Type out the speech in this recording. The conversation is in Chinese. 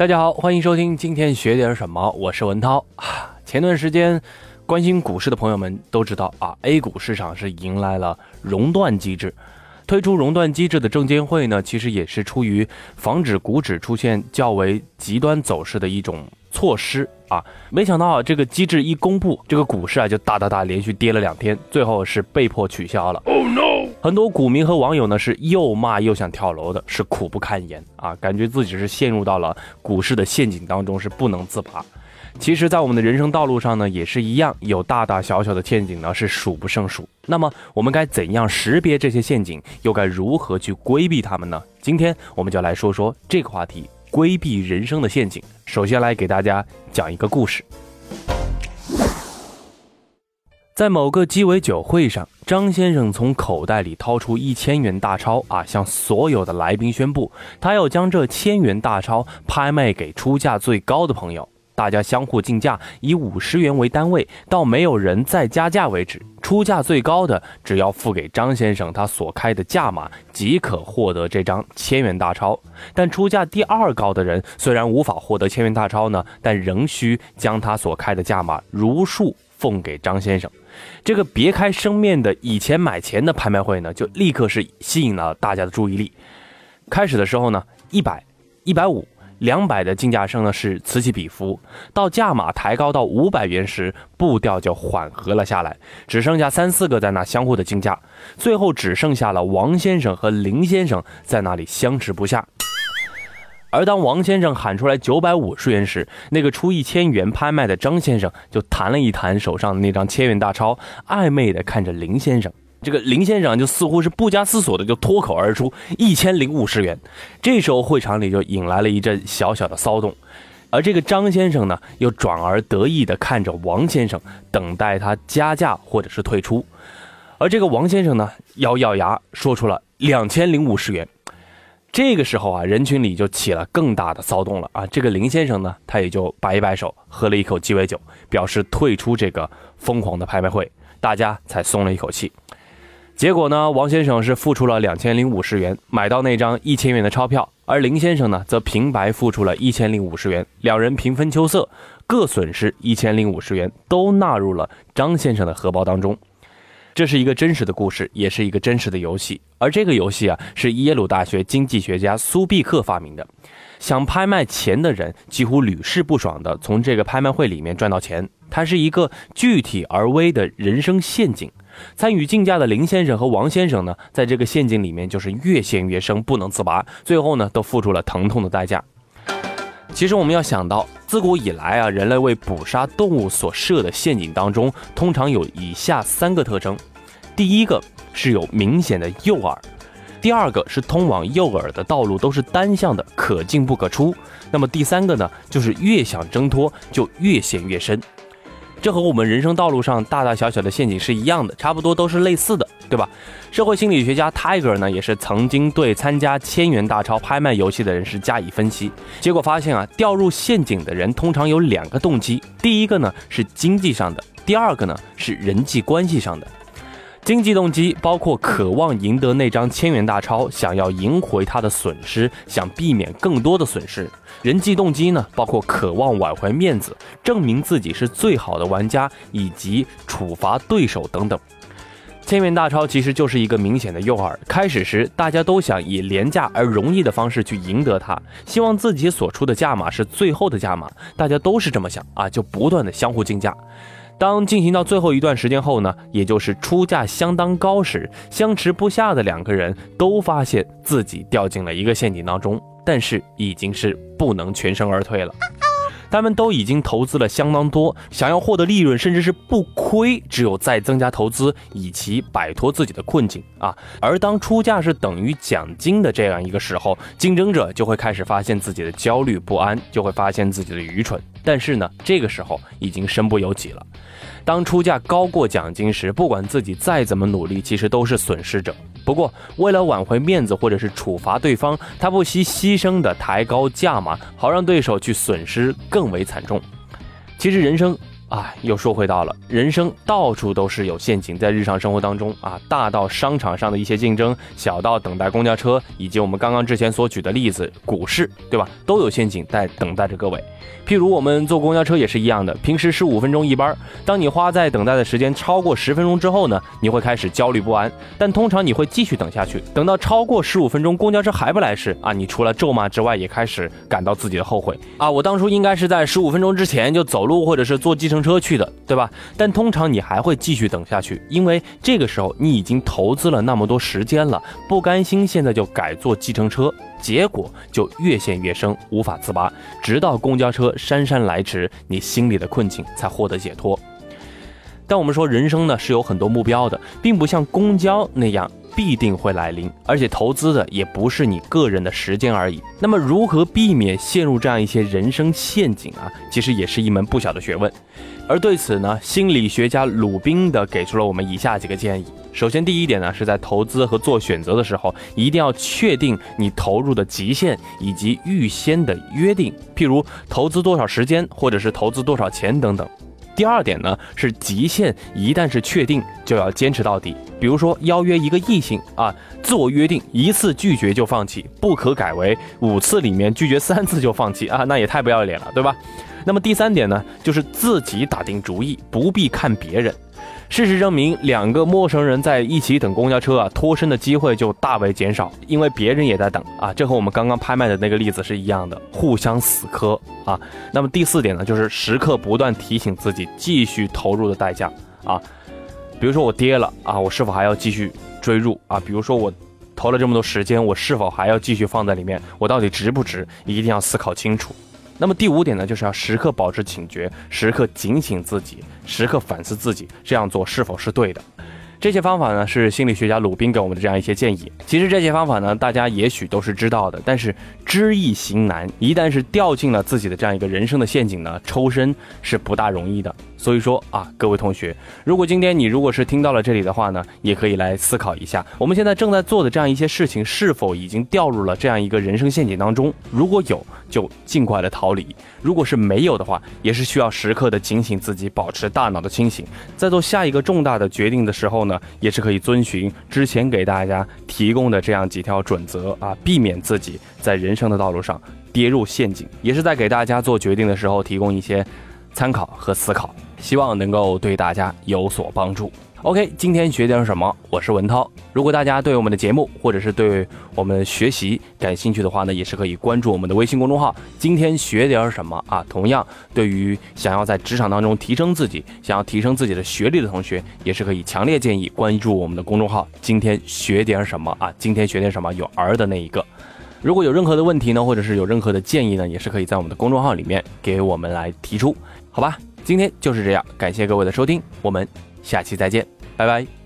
大家好，欢迎收听今天学点什么，我是文涛。前段时间关心股市的朋友们都知道啊，A 股市场是迎来了熔断机制。推出熔断机制的证监会呢，其实也是出于防止股指出现较为极端走势的一种措施啊。没想到啊，这个机制一公布，这个股市啊就大大大连续跌了两天，最后是被迫取消了。Oh no！很多股民和网友呢是又骂又想跳楼的，是苦不堪言啊，感觉自己是陷入到了股市的陷阱当中，是不能自拔。其实，在我们的人生道路上呢，也是一样，有大大小小的陷阱呢，是数不胜数。那么，我们该怎样识别这些陷阱，又该如何去规避它们呢？今天，我们就来说说这个话题——规避人生的陷阱。首先，来给大家讲一个故事。在某个鸡尾酒会上，张先生从口袋里掏出一千元大钞啊，向所有的来宾宣布，他要将这千元大钞拍卖给出价最高的朋友。大家相互竞价，以五十元为单位，到没有人再加价为止。出价最高的，只要付给张先生他所开的价码，即可获得这张千元大钞。但出价第二高的人，虽然无法获得千元大钞呢，但仍需将他所开的价码如数奉给张先生。这个别开生面的以钱买钱的拍卖会呢，就立刻是吸引了大家的注意力。开始的时候呢，一百、一百五。两百的竞价声呢是此起彼伏，到价码抬高到五百元时，步调就缓和了下来，只剩下三四个在那相互的竞价，最后只剩下了王先生和林先生在那里相持不下。而当王先生喊出来九百五十元时，那个出一千元拍卖的张先生就弹了一弹手上的那张千元大钞，暧昧的看着林先生。这个林先生就似乎是不加思索的就脱口而出一千零五十元，这时候会场里就引来了一阵小小的骚动，而这个张先生呢又转而得意的看着王先生，等待他加价或者是退出，而这个王先生呢咬咬牙说出了两千零五十元，这个时候啊人群里就起了更大的骚动了啊，这个林先生呢他也就摆一摆手，喝了一口鸡尾酒，表示退出这个疯狂的拍卖会，大家才松了一口气。结果呢，王先生是付出了两千零五十元买到那张一千元的钞票，而林先生呢则平白付出了一千零五十元，两人平分秋色，各损失一千零五十元，都纳入了张先生的荷包当中。这是一个真实的故事，也是一个真实的游戏。而这个游戏啊，是耶鲁大学经济学家苏必克发明的。想拍卖钱的人几乎屡试不爽的从这个拍卖会里面赚到钱，它是一个具体而微的人生陷阱。参与竞价的林先生和王先生呢，在这个陷阱里面就是越陷越深，不能自拔，最后呢，都付出了疼痛的代价。其实我们要想到，自古以来啊，人类为捕杀动物所设的陷阱当中，通常有以下三个特征：第一个是有明显的诱饵；第二个是通往诱饵的道路都是单向的，可进不可出；那么第三个呢，就是越想挣脱就越陷越深。这和我们人生道路上大大小小的陷阱是一样的，差不多都是类似的，对吧？社会心理学家 Tiger 呢，也是曾经对参加千元大钞拍卖游戏的人士加以分析，结果发现啊，掉入陷阱的人通常有两个动机，第一个呢是经济上的，第二个呢是人际关系上的。经济动机包括渴望赢得那张千元大钞，想要赢回他的损失，想避免更多的损失。人际动机呢，包括渴望挽回面子，证明自己是最好的玩家，以及处罚对手等等。千元大钞其实就是一个明显的诱饵。开始时，大家都想以廉价而容易的方式去赢得它，希望自己所出的价码是最后的价码。大家都是这么想啊，就不断的相互竞价。当进行到最后一段时间后呢，也就是出价相当高时，相持不下的两个人都发现自己掉进了一个陷阱当中，但是已经是不能全身而退了。他们都已经投资了相当多，想要获得利润，甚至是不亏，只有再增加投资，以其摆脱自己的困境啊。而当出价是等于奖金的这样一个时候，竞争者就会开始发现自己的焦虑不安，就会发现自己的愚蠢。但是呢，这个时候已经身不由己了。当出价高过奖金时，不管自己再怎么努力，其实都是损失者。不过，为了挽回面子或者是处罚对方，他不惜牺牲的抬高价码，好让对手去损失更为惨重。其实人生啊，又说回到了人生到处都是有陷阱，在日常生活当中啊，大到商场上的一些竞争，小到等待公交车，以及我们刚刚之前所举的例子，股市，对吧？都有陷阱在等待着各位。譬如我们坐公交车也是一样的，平时十五分钟一班，当你花在等待的时间超过十分钟之后呢，你会开始焦虑不安。但通常你会继续等下去，等到超过十五分钟公交车还不来时啊，你除了咒骂之外，也开始感到自己的后悔啊，我当初应该是在十五分钟之前就走路或者是坐计程车去的，对吧？但通常你还会继续等下去，因为这个时候你已经投资了那么多时间了，不甘心现在就改坐计程车。结果就越陷越深，无法自拔，直到公交车姗姗来迟，你心里的困境才获得解脱。但我们说人生呢是有很多目标的，并不像公交那样必定会来临，而且投资的也不是你个人的时间而已。那么如何避免陷入这样一些人生陷阱啊？其实也是一门不小的学问。而对此呢，心理学家鲁宾的给出了我们以下几个建议。首先，第一点呢，是在投资和做选择的时候，一定要确定你投入的极限以及预先的约定，譬如投资多少时间，或者是投资多少钱等等。第二点呢，是极限一旦是确定，就要坚持到底。比如说邀约一个异性啊，自我约定一次拒绝就放弃，不可改为五次里面拒绝三次就放弃啊，那也太不要脸了，对吧？那么第三点呢，就是自己打定主意，不必看别人。事实证明，两个陌生人在一起等公交车啊，脱身的机会就大为减少，因为别人也在等啊。这和我们刚刚拍卖的那个例子是一样的，互相死磕啊。那么第四点呢，就是时刻不断提醒自己继续投入的代价啊。比如说我跌了啊，我是否还要继续追入啊？比如说我投了这么多时间，我是否还要继续放在里面？我到底值不值？一定要思考清楚。那么第五点呢，就是要时刻保持警觉，时刻警醒自己，时刻反思自己这样做是否是对的。这些方法呢，是心理学家鲁宾给我们的这样一些建议。其实这些方法呢，大家也许都是知道的，但是知易行难，一旦是掉进了自己的这样一个人生的陷阱呢，抽身是不大容易的。所以说啊，各位同学，如果今天你如果是听到了这里的话呢，也可以来思考一下，我们现在正在做的这样一些事情，是否已经掉入了这样一个人生陷阱当中？如果有，就尽快的逃离；如果是没有的话，也是需要时刻的警醒自己，保持大脑的清醒，在做下一个重大的决定的时候呢，也是可以遵循之前给大家提供的这样几条准则啊，避免自己在人生的道路上跌入陷阱，也是在给大家做决定的时候提供一些参考和思考。希望能够对大家有所帮助。OK，今天学点什么？我是文涛。如果大家对我们的节目或者是对我们学习感兴趣的话呢，也是可以关注我们的微信公众号。今天学点什么啊？同样，对于想要在职场当中提升自己、想要提升自己的学历的同学，也是可以强烈建议关注我们的公众号。今天学点什么啊？今天学点什么？有儿的那一个。如果有任何的问题呢，或者是有任何的建议呢，也是可以在我们的公众号里面给我们来提出，好吧？今天就是这样，感谢各位的收听，我们下期再见，拜拜。